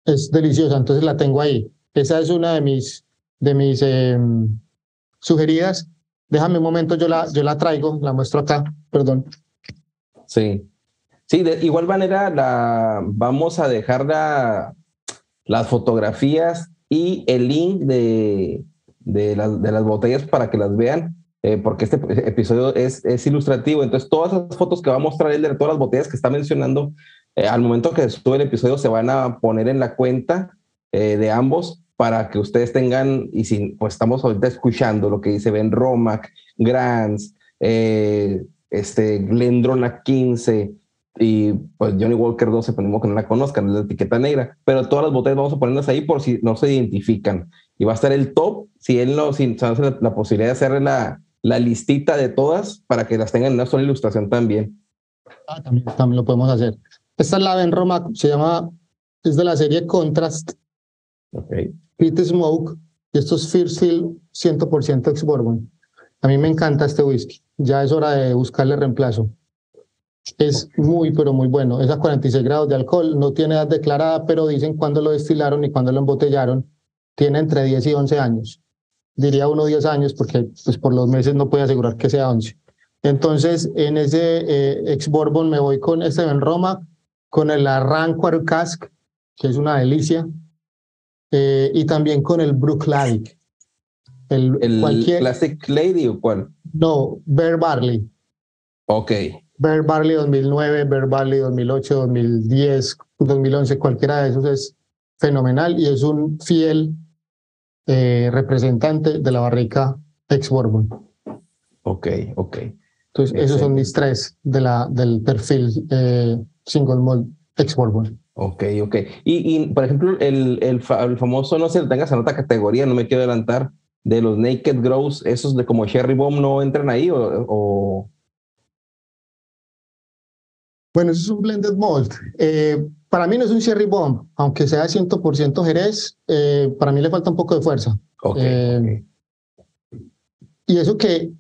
es deliciosa, entonces la tengo ahí. Esa es una de mis, de mis eh, sugeridas. Déjame un momento, yo la, yo la traigo, la muestro acá, perdón. Sí. Sí, de igual manera la, vamos a dejar la- las fotografías y el link de, de, las, de las botellas para que las vean, eh, porque este episodio es, es ilustrativo. Entonces, todas las fotos que va a mostrar él de todas las botellas que está mencionando, eh, al momento que sube el episodio, se van a poner en la cuenta eh, de ambos para que ustedes tengan, y si pues estamos ahorita escuchando lo que dice Ben Romack, Grants, eh, este Glendronach 15 y pues Johnny Walker 12, ponemos que no la conozcan, es la etiqueta negra, pero todas las botellas vamos a ponerlas ahí por si no se identifican. Y va a estar el top, si él no, si se hace la posibilidad de hacer la, la listita de todas para que las tengan en una sola ilustración también. Ah, también, también lo podemos hacer. Esta es la Ben Romack, se llama, es de la serie Contrast. Pit Smoke, y esto es First Field 100% ex Bourbon. A mí me encanta este whisky. Ya es hora de buscarle reemplazo. Es muy, pero muy bueno. Es a 46 grados de alcohol, no tiene edad declarada, pero dicen cuándo lo destilaron y cuándo lo embotellaron. Tiene entre 10 y 11 años. Diría uno 10 años porque pues, por los meses no puede asegurar que sea 11. Entonces, en ese eh, ex Bourbon me voy con este Ben Roma, con el Arranquar Cask, que es una delicia, eh, y también con el Brookladic. El, ¿El cualquier, Classic Lady o cuál? no, Bear Barley. Ok. Bear Barley 2009, Bear Barley 2008, 2010, 2011, cualquiera de esos es fenomenal y es un fiel eh, representante de la barrica ex Bourbon. Ok, ok. Entonces, esos son mis tres de la, del perfil eh, single malt ex Bourbon. Ok, ok. Y, y, por ejemplo, el, el, fa- el famoso, no sé, tengas en otra categoría, no me quiero adelantar, de los Naked Grows, esos de como Cherry Bomb no entran ahí o, o- Bueno, eso es un blended malt. Eh, para mí no es un cherry bomb, aunque sea 100% Jerez, eh, para mí le falta un poco de fuerza. Ok, Eh, Y eso que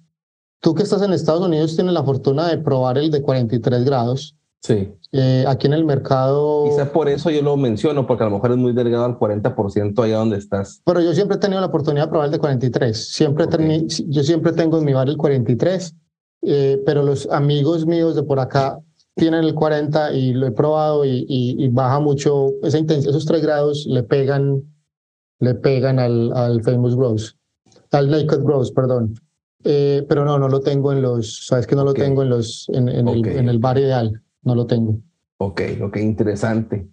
tú que estás en Estados Unidos tienes la fortuna de probar el de 43 grados Sí. Eh, aquí en el mercado. Quizá por eso yo lo menciono, porque a lo mejor es muy delgado al 40% allá donde estás. Pero yo siempre he tenido la oportunidad de probar el de 43. Siempre Ok. yo siempre tengo en mi bar el 43, eh, pero los amigos míos de por acá tienen el 40 y lo he probado y, y- y baja mucho. Esa intens- esos 3 grados le pegan, le pegan al, al Famous Gross, al Naked Gross, perdón. Eh, pero no, no lo tengo en los, sabes que no lo tengo en los, en, el, en el bar ideal, no lo tengo. Ok, ok, interesante.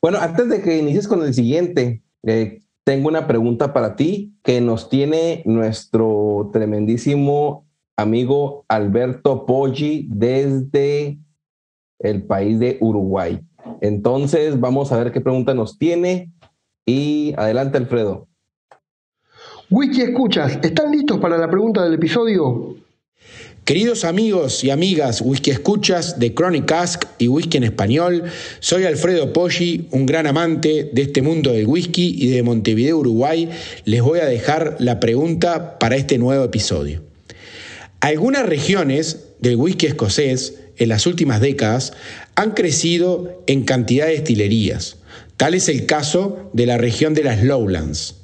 Bueno, antes de que inicies con el siguiente, eh, tengo una pregunta para ti que nos tiene nuestro tremendísimo amigo Alberto Poggi desde el país de Uruguay. Entonces, vamos a ver qué pregunta nos tiene. Y adelante, Alfredo. Wiki Escuchas, ¿están listos para la pregunta del episodio? Queridos amigos y amigas whisky escuchas de Chronic Cask y Whisky en Español, soy Alfredo Poggi, un gran amante de este mundo del whisky y de Montevideo, Uruguay. Les voy a dejar la pregunta para este nuevo episodio. Algunas regiones del whisky escocés en las últimas décadas han crecido en cantidad de destilerías. Tal es el caso de la región de las Lowlands.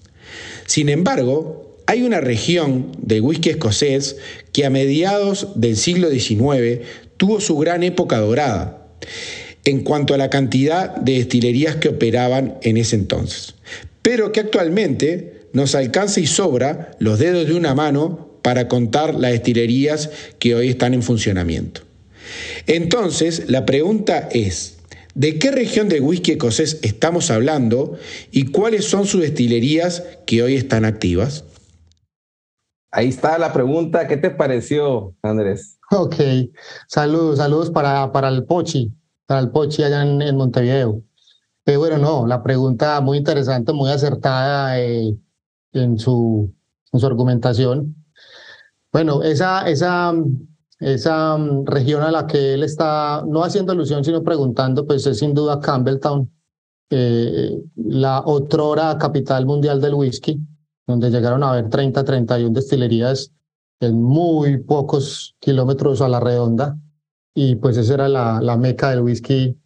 Sin embargo, hay una región del whisky escocés que a mediados del siglo XIX tuvo su gran época dorada en cuanto a la cantidad de destilerías que operaban en ese entonces, pero que actualmente nos alcanza y sobra los dedos de una mano para contar las destilerías que hoy están en funcionamiento. Entonces, la pregunta es, ¿de qué región del whisky escocés estamos hablando y cuáles son sus destilerías que hoy están activas? Ahí está la pregunta. ¿Qué te pareció, Andrés? Ok, saludos, saludos para, para el Pochi, para el Pochi allá en, en Montevideo. Eh, bueno, no, la pregunta muy interesante, muy acertada eh, en, su, en su argumentación. Bueno, esa, esa, esa mm, región a la que él está no haciendo alusión, sino preguntando, pues es sin duda Campbelltown, eh, la otrora capital mundial del whisky, donde llegaron a haber 30, 31 destilerías en muy pocos kilómetros a la redonda. Y pues esa era la, la meca del whisky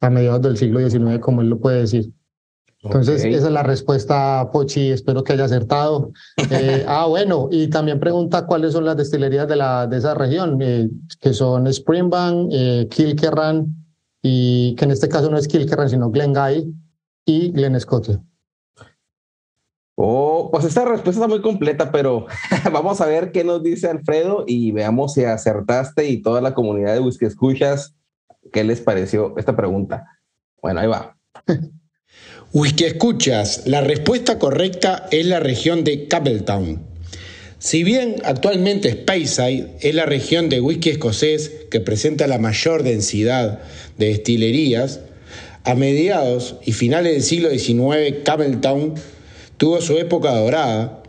a mediados del siglo XIX, como él lo puede decir. Entonces, Ok. esa es la respuesta, Pochi. Espero que haya acertado. Eh, ah, bueno, y también pregunta cuáles son las destilerías de, la, de esa región, eh, que son Springbank, eh, Kilkerran, y que en este caso no es Kilkerran, sino Glengay y Glen Scott. Oh, pues esta respuesta está muy completa, pero vamos a ver qué nos dice Alfredo y veamos si acertaste y toda la comunidad de Whisky Escuchas, qué les pareció esta pregunta. Bueno, ahí va. Whisky escuchas, la respuesta correcta es la región de Campbelltown. Si bien actualmente Speyside es la región de whisky escocés que presenta la mayor densidad de destilerías, a mediados y finales del siglo XIX Campbelltown tuvo su época dorada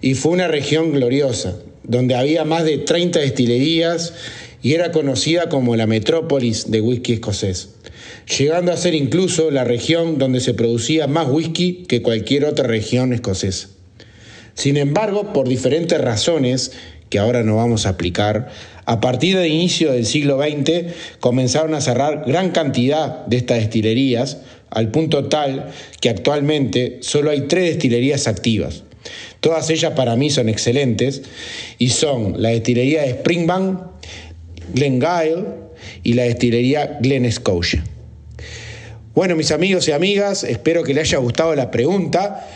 y fue una región gloriosa, donde había más de 30 destilerías y era conocida como la metrópolis de whisky escocés, llegando a ser incluso la región donde se producía más whisky que cualquier otra región escocesa. Sin embargo, por diferentes razones que ahora no vamos a aplicar, a partir del inicio del siglo XX comenzaron a cerrar gran cantidad de estas destilerías, al punto tal que actualmente solo hay tres destilerías activas. Todas ellas para mí son excelentes y son la destilería de Springbank, Glengyle y la destilería Glen Scotia. Bueno, mis amigos y amigas, espero que les haya gustado la pregunta.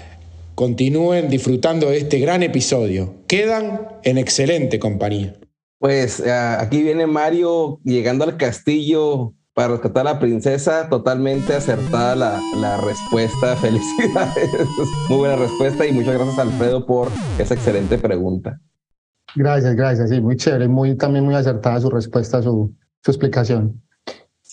Continúen disfrutando de este gran episodio. Quedan en excelente compañía. Pues eh, aquí viene Mario llegando al castillo para rescatar a la princesa. Totalmente acertada la, la respuesta. Felicidades. Muy buena respuesta y muchas gracias Alfredo por esa excelente pregunta. Gracias, gracias. Sí, muy chévere, muy, también muy acertada su respuesta, su, su explicación.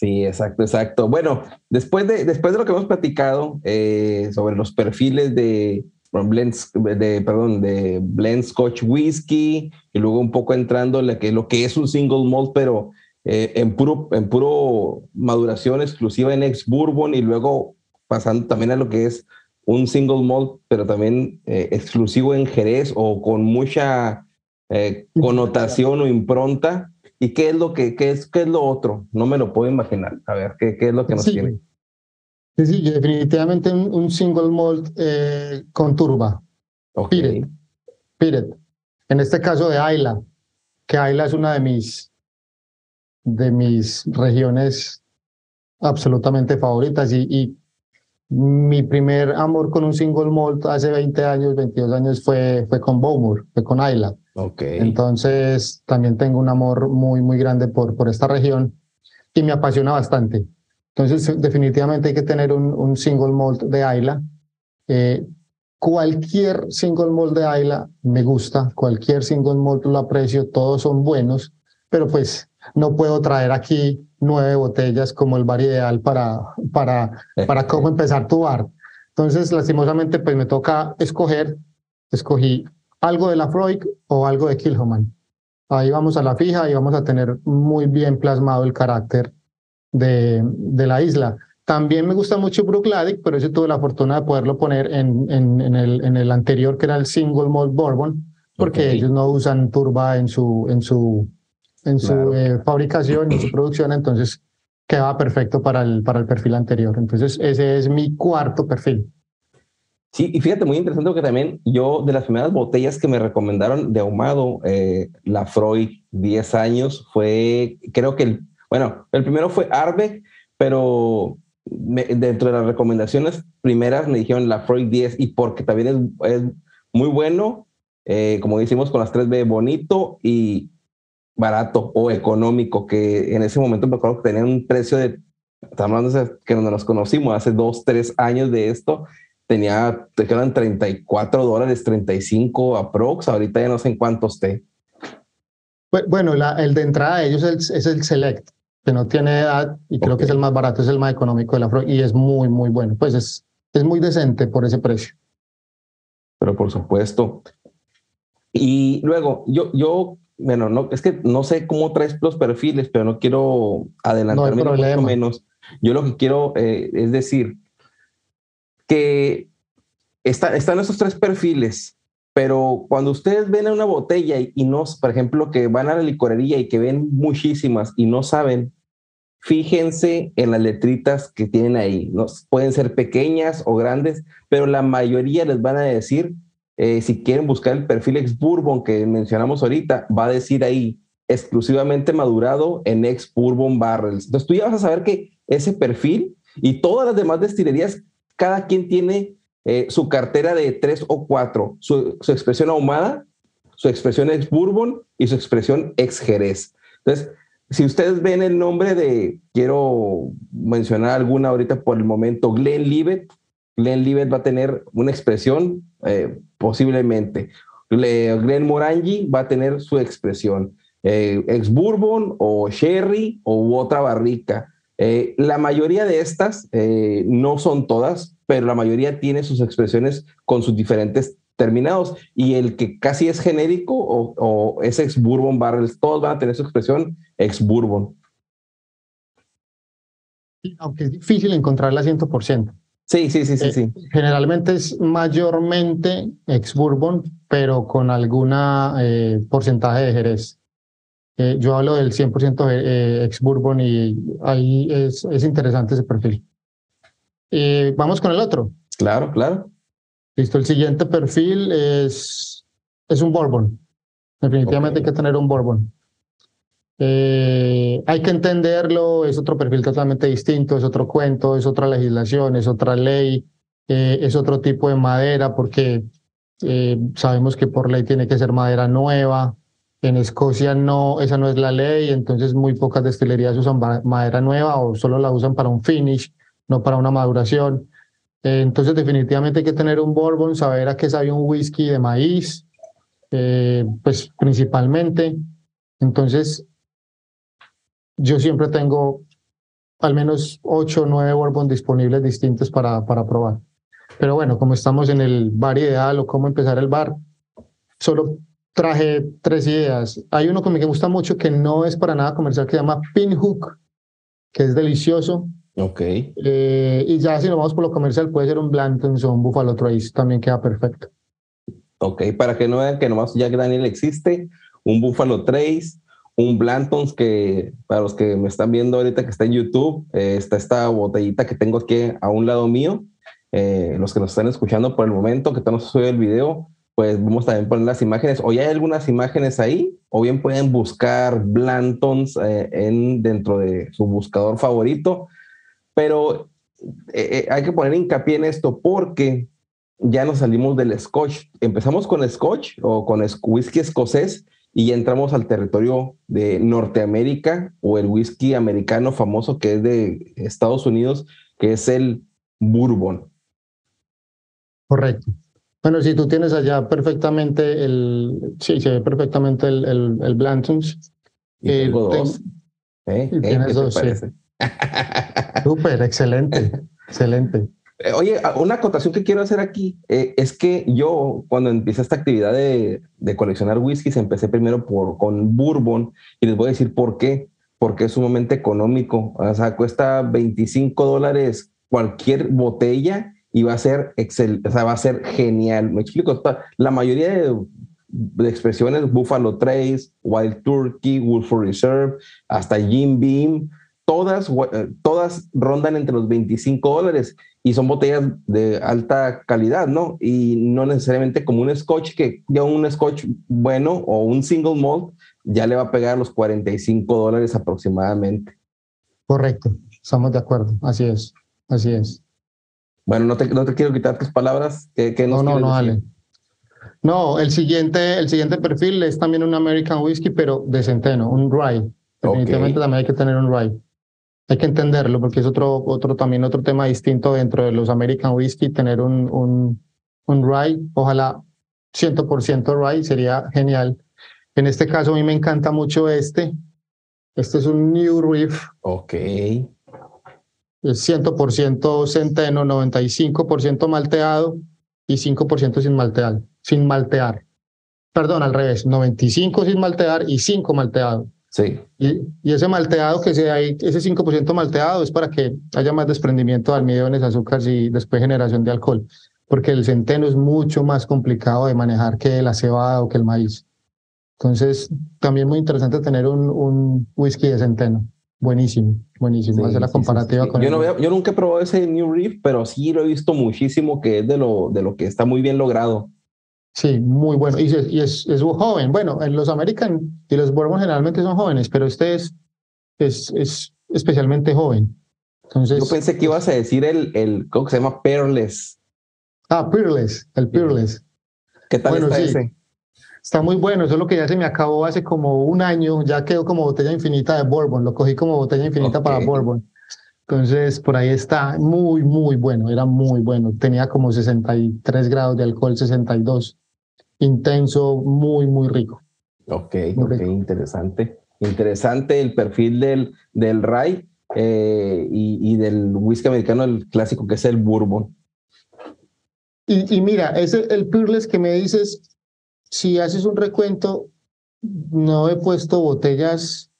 Sí, exacto, exacto. Bueno, después de, después de lo que hemos platicado eh, sobre los perfiles de blends, de, perdón, de blend Scotch Whisky y luego un poco entrando en lo que, lo que es un single malt, pero eh, en, puro, en puro maduración exclusiva en ex bourbon y luego pasando también a lo que es un single malt, pero también eh, exclusivo en Jerez o con mucha eh, connotación o impronta ¿Y qué es lo que qué es, qué es lo otro? No me lo puedo imaginar. A ver, ¿qué, qué es lo que nos Sí. tiene? Sí, sí, definitivamente un, un single malt eh, con turba. Ok. Piret. Piret. En este caso de Ayla, que Ayla es una de mis, de mis regiones absolutamente favoritas y, y mi primer amor con un single malt hace 20 años, 22 años fue, fue con Bowmore, fue con Ayla. Ok. Entonces también tengo un amor muy, muy grande por, por esta región y me apasiona bastante. Entonces definitivamente hay que tener un, un single malt de Ayla. Eh, cualquier single malt de Ayla me gusta, cualquier single malt lo aprecio, todos son buenos, pero pues no puedo traer aquí nueve botellas como el bar ideal para, para, para cómo empezar tu bar. Entonces, lastimosamente, pues me toca escoger, escogí algo de la Freud o algo de Kilhoman. Ahí vamos a la fija y vamos a tener muy bien plasmado el carácter de, de la isla. También me gusta mucho Brookladic, pero ese tuve la fortuna de poderlo poner en, en, en, el, en el anterior, que era el Single Malt Bourbon, porque Ok. ellos no usan turba en su, en su, en su Claro. eh, fabricación y en su producción, entonces queda perfecto para el, para el perfil anterior. Entonces, ese es mi cuarto perfil. Sí, y fíjate, muy interesante porque también yo, de las primeras botellas que me recomendaron de ahumado, eh, la Freud, 10 años, fue, creo que el, bueno, el primero fue Arbeck, pero me- dentro de las recomendaciones primeras me dijeron la Freud 10 y porque también es, es muy bueno, eh, como decimos con las 3B, bonito y barato o económico, que en ese momento me acuerdo que tenían un precio de, estamos hablando que nos conocimos hace dos, tres años de esto, tenía, te quedan 34 dólares, 35 aprox, ahorita ya no sé en cuánto esté. Bu- Bueno, la- el de entrada de ellos es el, es el Select, que no tiene edad y creo que es el más barato, es el más económico de la y es muy, muy bueno. Pues es, es muy decente por ese precio. pero por supuesto. Y luego, yo, yo, bueno, no, es que no sé cómo traes los perfiles, pero no quiero adelantarme ni mucho menos. Yo lo que quiero eh, es decir que está- están esos tres perfiles, pero cuando ustedes ven a una botella y, y no, por ejemplo, que van a la licorería y que ven muchísimas y no saben, fíjense en las letritas que tienen ahí. ¿no? Pueden ser pequeñas o grandes, pero la mayoría les van a decir, eh, si quieren buscar el perfil ex bourbon que mencionamos ahorita, va a decir ahí exclusivamente madurado en ex bourbon barrels. Entonces tú ya vas a saber que ese perfil y todas las demás destilerías, cada quien tiene eh, su cartera de tres o cuatro, su, expresión ahumada, su expresión ex bourbon y su expresión ex jerez. Entonces, si ustedes ven el nombre de, quiero mencionar alguna ahorita por el momento, Glenn Libet, Glenn Libet va a tener una expresión eh, posiblemente. Le- Glenn Morangi va a tener su expresión. eh, ex bourbon o sherry o otra barrica. Eh, la mayoría de estas, eh, no son todas, pero la mayoría tiene sus expresiones con sus diferentes terminados y el que casi es genérico o, o es ex bourbon barrels, todos van a tener su expresión ex bourbon. Aunque es difícil encontrarla 100%. Sí, sí, sí, sí, Eh, sí. Generalmente es mayormente ex bourbon, pero con alguna eh, porcentaje de jerez. Eh, yo hablo del 100% eh, ex bourbon y ahí es, es interesante ese perfil. Eh, vamos con el otro. Claro, claro. Listo, el siguiente perfil es, es un bourbon. Definitivamente hay que tener un bourbon. Eh, hay que entenderlo, es otro perfil totalmente distinto, es otro cuento, es otra legislación, es otra ley, eh, es otro tipo de madera, porque eh, sabemos que por ley tiene que ser madera nueva. En Escocia no, esa no es la ley, entonces muy pocas destilerías usan madera nueva o solo la usan para un finish, no para una maduración. Eh, entonces definitivamente hay que tener un bourbon, saber a qué sabe un whisky de maíz, eh, pues principalmente. Entonces yo siempre tengo al menos ocho o nueve bourbon disponibles distintos para, para probar. Pero bueno, como estamos en el bar ideal o cómo empezar el bar, solo traje tres ideas. Hay uno que me gusta mucho que no es para nada comercial que se llama Pinhook, que es delicioso. Ok. Eh, y ya si nos vamos por lo comercial, puede ser un Blanton's o un Buffalo Trace, también queda perfecto. Ok, para que no vean que nomás Jack Daniel existe, un Buffalo Trace, un Blantons que para los que me están viendo ahorita que está en YouTube, eh, está esta botellita que tengo aquí a un lado mío. Eh, los que nos están escuchando por el momento, que estamos subiendo el video, pues vamos también poner las imágenes. O ya hay algunas imágenes ahí, o bien pueden buscar Blantons eh, en, dentro de su buscador favorito. Pero hay que poner hincapié en esto porque ya nos salimos del Scotch. Empezamos con Scotch o con whisky escocés y ya entramos al territorio de Norteamérica o el whisky americano famoso que es de Estados Unidos, que es el bourbon. Correcto. Bueno, si tú tienes allá perfectamente el, sí, se ve perfectamente el, el, el Blantons. Y tengo dos. ¿Eh? Y tienes dos, sí. Súper, excelente, excelente. Eh, oye, una acotación que quiero hacer aquí eh, es que yo cuando empecé esta actividad de, de, coleccionar whiskies empecé primero por, con bourbon y les voy a decir por qué. Porque es sumamente económico. O sea, cuesta 25 dólares cualquier botella y va a ser excel, o va a ser genial. Me explico. La mayoría de, de expresiones, Buffalo Trace, Wild Turkey, Woodford Reserve, hasta Jim Beam, todas, eh, todas rondan entre los 25 dólares y son botellas de alta calidad, ¿no? Y no necesariamente como un scotch, que ya un scotch bueno o un single malt ya le va a pegar los 45 dólares aproximadamente. Correcto, estamos de acuerdo, así es, así es. Bueno, no te, no te quiero quitar tus palabras. ¿Qué, qué no, no, no, dale. No, el siguiente, el siguiente perfil es también un American Whiskey, pero de centeno, un rye. Definitivamente también hay que tener un rye hay que entenderlo porque es otro, otro también otro tema distinto dentro de los American Whiskey, tener un, un, un rye, ojalá 100% rye, sería genial. En este caso a mí me encanta mucho este. Este es un New Reef. Ok. Es 100% centeno, 95% malteado y 5% sin maltear. Sin maltear. Perdón, al revés, 95 sin maltear y 5 malteado. Sí. Y, y, ese malteado que se hay, ese 5% malteado es para que haya más desprendimiento de almidones, azúcares y después generación de alcohol, porque el centeno es mucho más complicado de manejar que la cebada o que el maíz. Entonces, también muy interesante tener un, un whisky de centeno. Buenísimo, buenísimo. Hacer la comparativa con yo, no yo nunca he probado ese New Reef, pero sí lo he visto muchísimo que es de lo, de lo que está muy bien logrado. Sí, muy bueno. Y, es, y es, es, joven. Bueno, en los American y los Bourbon generalmente son jóvenes, pero este es, es, es especialmente joven. Entonces, Yo pensé que ibas a decir el, el ¿cómo se llama? Peerless. Ah, Peerless, el Peerless. ¿Qué tal está ese? Está muy bueno, eso es lo que ya se me acabó hace como un año, ya quedó como botella infinita de Bourbon, lo cogí como botella infinita para Bourbon. Entonces, por ahí está muy, muy bueno, era muy bueno. Tenía como 63 grados de alcohol, 62 intenso, muy, muy rico. Ok, ok, interesante. Interesante el perfil del, del Rye eh, y, del whisky americano, el clásico que es el Bourbon. Y, y mira, ese, el Peerless que me dices, si haces un recuento, no he puesto botellas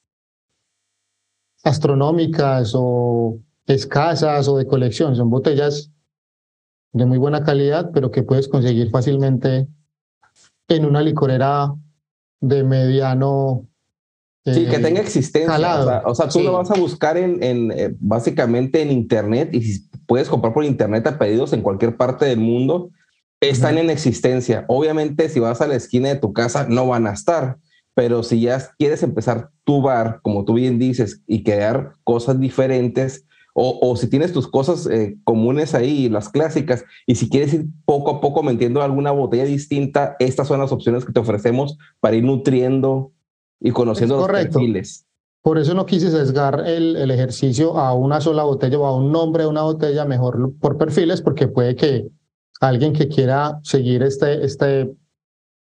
astronómicas o escasas o de colección, son botellas de muy buena calidad, pero que puedes conseguir fácilmente en una licorera de mediano. Sí, que tenga eh, existencia. O sea, tú lo vas a buscar en, en eh, básicamente en internet y si puedes comprar por internet a pedidos en cualquier parte del mundo, están en existencia. Obviamente, si vas a la esquina de tu casa, no van a estar. Pero si ya quieres empezar tu bar, como tú bien dices, y crear cosas diferentes, o, si tienes tus cosas eh, comunes ahí, las clásicas, y si quieres ir poco a poco metiendo alguna botella distinta, estas son las opciones que te ofrecemos para ir nutriendo y conociendo los perfiles. Por eso no quise sesgar el, el, ejercicio a una sola botella o a un nombre de una botella, mejor por perfiles, porque puede que alguien que quiera seguir este, este,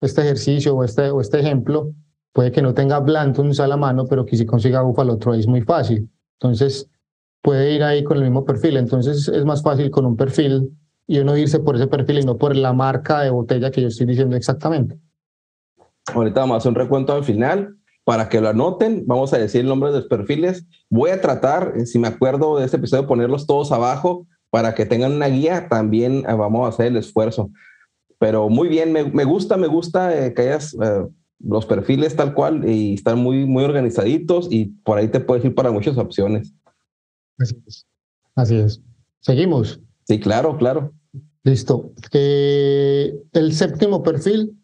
este ejercicio o este, o este ejemplo, puede que no tenga Blanton a la mano, pero que si consiga Buffalo es muy fácil. Entonces, puede ir ahí con el mismo perfil. Entonces es más fácil con un perfil y uno irse por ese perfil y no por la marca de botella que yo estoy diciendo exactamente. Ahorita vamos a hacer un recuento al final para que lo anoten. Vamos a decir el nombre de los perfiles. Voy a tratar, eh, si me acuerdo de este episodio, ponerlos todos abajo para que tengan una guía. También eh, vamos a hacer el esfuerzo. Pero muy bien, me, gusta, me gusta eh, que hayas los perfiles tal cual y están muy, muy organizaditos y por ahí te puedes ir para muchas opciones. Así es. Así es. Seguimos. Sí, claro, claro. Listo. Eh, el séptimo perfil